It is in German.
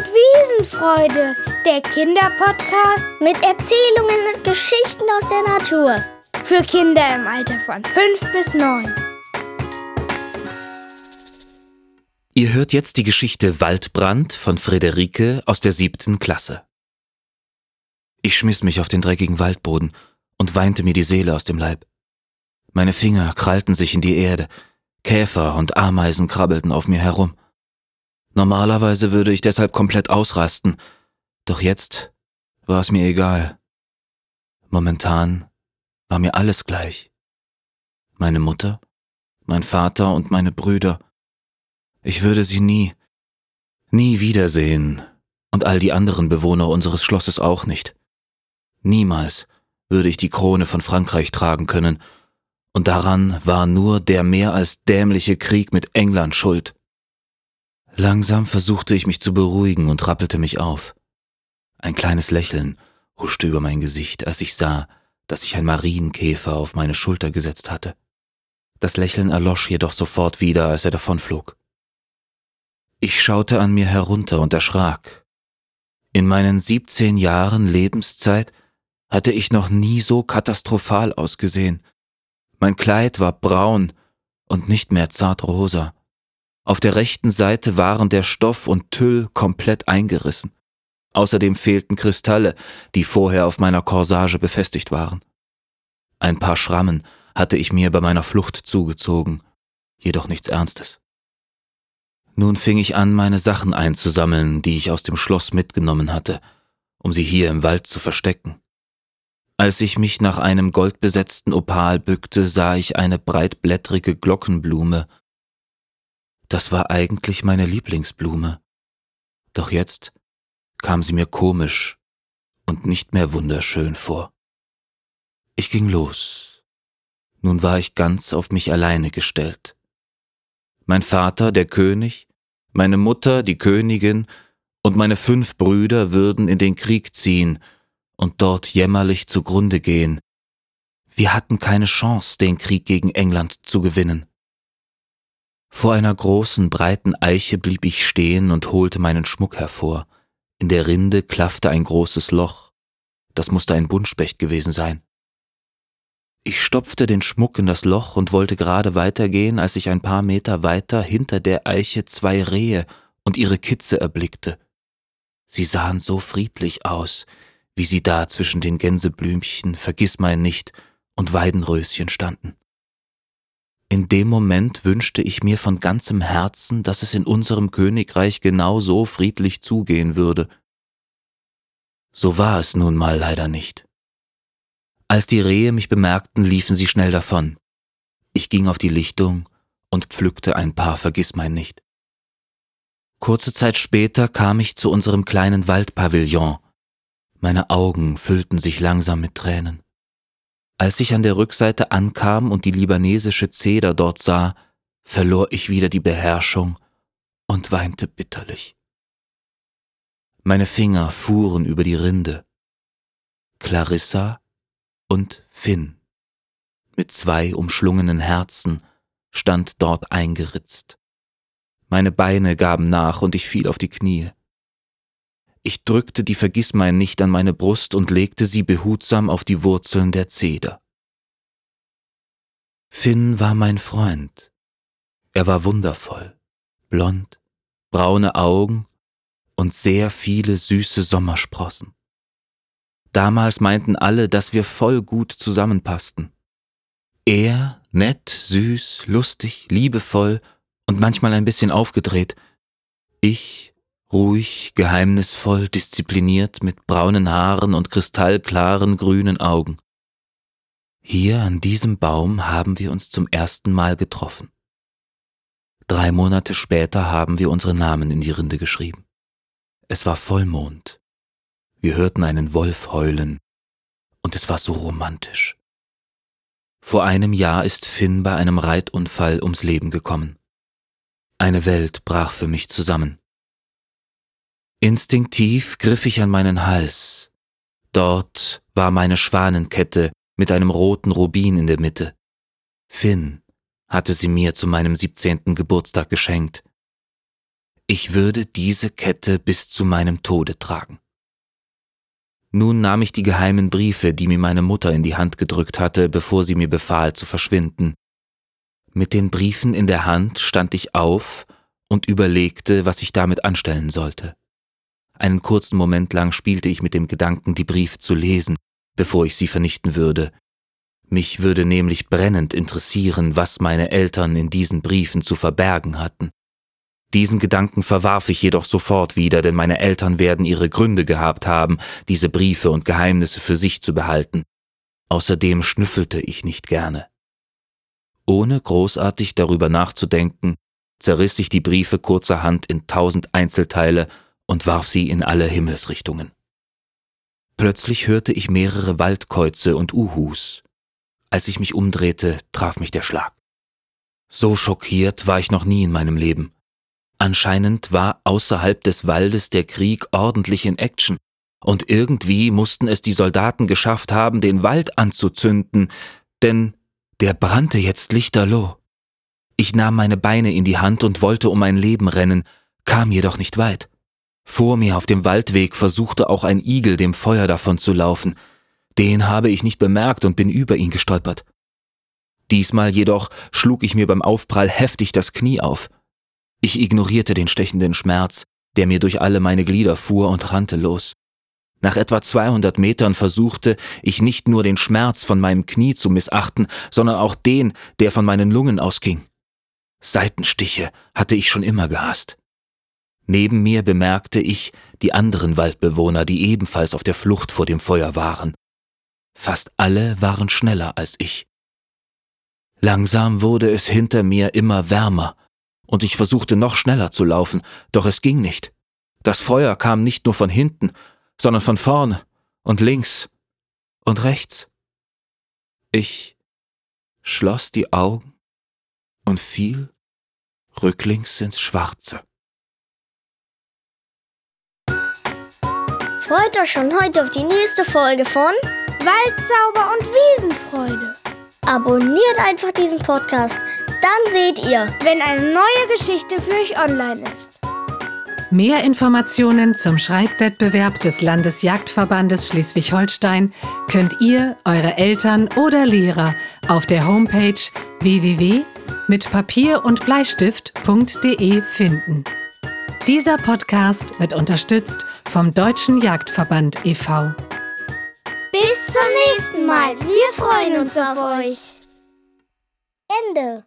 und Wiesenfreude, der Kinderpodcast mit Erzählungen und Geschichten aus der Natur. Für Kinder im Alter von 5 bis 9. Ihr hört jetzt die Geschichte Waldbrand von Friederike aus der siebten Klasse. Ich schmiss mich auf den dreckigen Waldboden und weinte mir die Seele aus dem Leib. Meine Finger krallten sich in die Erde, Käfer und Ameisen krabbelten auf mir herum. Normalerweise würde ich deshalb komplett ausrasten, doch jetzt war es mir egal. Momentan war mir alles gleich. Meine Mutter, mein Vater und meine Brüder. Ich würde sie nie, nie wiedersehen und all die anderen Bewohner unseres Schlosses auch nicht. Niemals würde ich die Krone von Frankreich tragen können, und daran war nur der mehr als dämliche Krieg mit England schuld. Langsam versuchte ich mich zu beruhigen und rappelte mich auf. Ein kleines Lächeln huschte über mein Gesicht, als ich sah, dass sich ein Marienkäfer auf meine Schulter gesetzt hatte. Das Lächeln erlosch jedoch sofort wieder, als er davonflog. Ich schaute an mir herunter und erschrak. In meinen siebzehn Jahren Lebenszeit hatte ich noch nie so katastrophal ausgesehen. Mein Kleid war braun und nicht mehr zart rosa. Auf der rechten Seite waren der Stoff und Tüll komplett eingerissen. Außerdem fehlten Kristalle, die vorher auf meiner Corsage befestigt waren. Ein paar Schrammen hatte ich mir bei meiner Flucht zugezogen, jedoch nichts Ernstes. Nun fing ich an, meine Sachen einzusammeln, die ich aus dem Schloss mitgenommen hatte, um sie hier im Wald zu verstecken. Als ich mich nach einem goldbesetzten Opal bückte, sah ich eine breitblättrige Glockenblume das war eigentlich meine Lieblingsblume. Doch jetzt kam sie mir komisch und nicht mehr wunderschön vor. Ich ging los. Nun war ich ganz auf mich alleine gestellt. Mein Vater, der König, meine Mutter, die Königin, und meine fünf Brüder würden in den Krieg ziehen und dort jämmerlich zugrunde gehen. Wir hatten keine Chance, den Krieg gegen England zu gewinnen. Vor einer großen, breiten Eiche blieb ich stehen und holte meinen Schmuck hervor. In der Rinde klaffte ein großes Loch. Das musste ein Buntspecht gewesen sein. Ich stopfte den Schmuck in das Loch und wollte gerade weitergehen, als ich ein paar Meter weiter hinter der Eiche zwei Rehe und ihre Kitze erblickte. Sie sahen so friedlich aus, wie sie da zwischen den Gänseblümchen, Vergissmeinnicht und Weidenröschen standen. In dem Moment wünschte ich mir von ganzem Herzen, dass es in unserem Königreich genau so friedlich zugehen würde. So war es nun mal leider nicht. Als die Rehe mich bemerkten, liefen sie schnell davon. Ich ging auf die Lichtung und pflückte ein paar Vergissmeinnicht. Kurze Zeit später kam ich zu unserem kleinen Waldpavillon. Meine Augen füllten sich langsam mit Tränen. Als ich an der Rückseite ankam und die libanesische Zeder dort sah, verlor ich wieder die Beherrschung und weinte bitterlich. Meine Finger fuhren über die Rinde. Clarissa und Finn mit zwei umschlungenen Herzen stand dort eingeritzt. Meine Beine gaben nach und ich fiel auf die Knie. Ich drückte die Vergissmein nicht an meine Brust und legte sie behutsam auf die Wurzeln der Zeder. Finn war mein Freund. Er war wundervoll, blond, braune Augen und sehr viele süße Sommersprossen. Damals meinten alle, dass wir voll gut zusammenpassten. Er, nett, süß, lustig, liebevoll und manchmal ein bisschen aufgedreht. Ich ruhig, geheimnisvoll, diszipliniert, mit braunen Haaren und kristallklaren grünen Augen. Hier an diesem Baum haben wir uns zum ersten Mal getroffen. Drei Monate später haben wir unsere Namen in die Rinde geschrieben. Es war Vollmond. Wir hörten einen Wolf heulen, und es war so romantisch. Vor einem Jahr ist Finn bei einem Reitunfall ums Leben gekommen. Eine Welt brach für mich zusammen. Instinktiv griff ich an meinen Hals. Dort war meine Schwanenkette mit einem roten Rubin in der Mitte. Finn hatte sie mir zu meinem siebzehnten Geburtstag geschenkt. Ich würde diese Kette bis zu meinem Tode tragen. Nun nahm ich die geheimen Briefe, die mir meine Mutter in die Hand gedrückt hatte, bevor sie mir befahl zu verschwinden. Mit den Briefen in der Hand stand ich auf und überlegte, was ich damit anstellen sollte. Einen kurzen Moment lang spielte ich mit dem Gedanken, die Briefe zu lesen, bevor ich sie vernichten würde. Mich würde nämlich brennend interessieren, was meine Eltern in diesen Briefen zu verbergen hatten. Diesen Gedanken verwarf ich jedoch sofort wieder, denn meine Eltern werden ihre Gründe gehabt haben, diese Briefe und Geheimnisse für sich zu behalten. Außerdem schnüffelte ich nicht gerne. Ohne großartig darüber nachzudenken, zerriss ich die Briefe kurzerhand in tausend Einzelteile und warf sie in alle Himmelsrichtungen. Plötzlich hörte ich mehrere Waldkäuze und Uhus. Als ich mich umdrehte, traf mich der Schlag. So schockiert war ich noch nie in meinem Leben. Anscheinend war außerhalb des Waldes der Krieg ordentlich in Action, und irgendwie mussten es die Soldaten geschafft haben, den Wald anzuzünden, denn der brannte jetzt lichterloh. Ich nahm meine Beine in die Hand und wollte um mein Leben rennen, kam jedoch nicht weit. Vor mir auf dem Waldweg versuchte auch ein Igel dem Feuer davon zu laufen. Den habe ich nicht bemerkt und bin über ihn gestolpert. Diesmal jedoch schlug ich mir beim Aufprall heftig das Knie auf. Ich ignorierte den stechenden Schmerz, der mir durch alle meine Glieder fuhr und rannte los. Nach etwa 200 Metern versuchte ich nicht nur den Schmerz von meinem Knie zu missachten, sondern auch den, der von meinen Lungen ausging. Seitenstiche hatte ich schon immer gehasst. Neben mir bemerkte ich die anderen Waldbewohner, die ebenfalls auf der Flucht vor dem Feuer waren. Fast alle waren schneller als ich. Langsam wurde es hinter mir immer wärmer, und ich versuchte noch schneller zu laufen, doch es ging nicht. Das Feuer kam nicht nur von hinten, sondern von vorne und links und rechts. Ich schloss die Augen und fiel rücklings ins Schwarze. Freut euch schon heute auf die nächste Folge von Waldzauber und Wiesenfreude. Abonniert einfach diesen Podcast dann seht ihr, wenn eine neue Geschichte für euch online ist. Mehr Informationen zum Schreibwettbewerb des Landesjagdverbandes Schleswig-Holstein könnt ihr, eure Eltern oder Lehrer auf der Homepage www.mitpapier und Bleistift.de finden. Dieser Podcast wird unterstützt vom Deutschen Jagdverband e.V. Bis zum nächsten Mal. Wir freuen uns auf euch. Ende.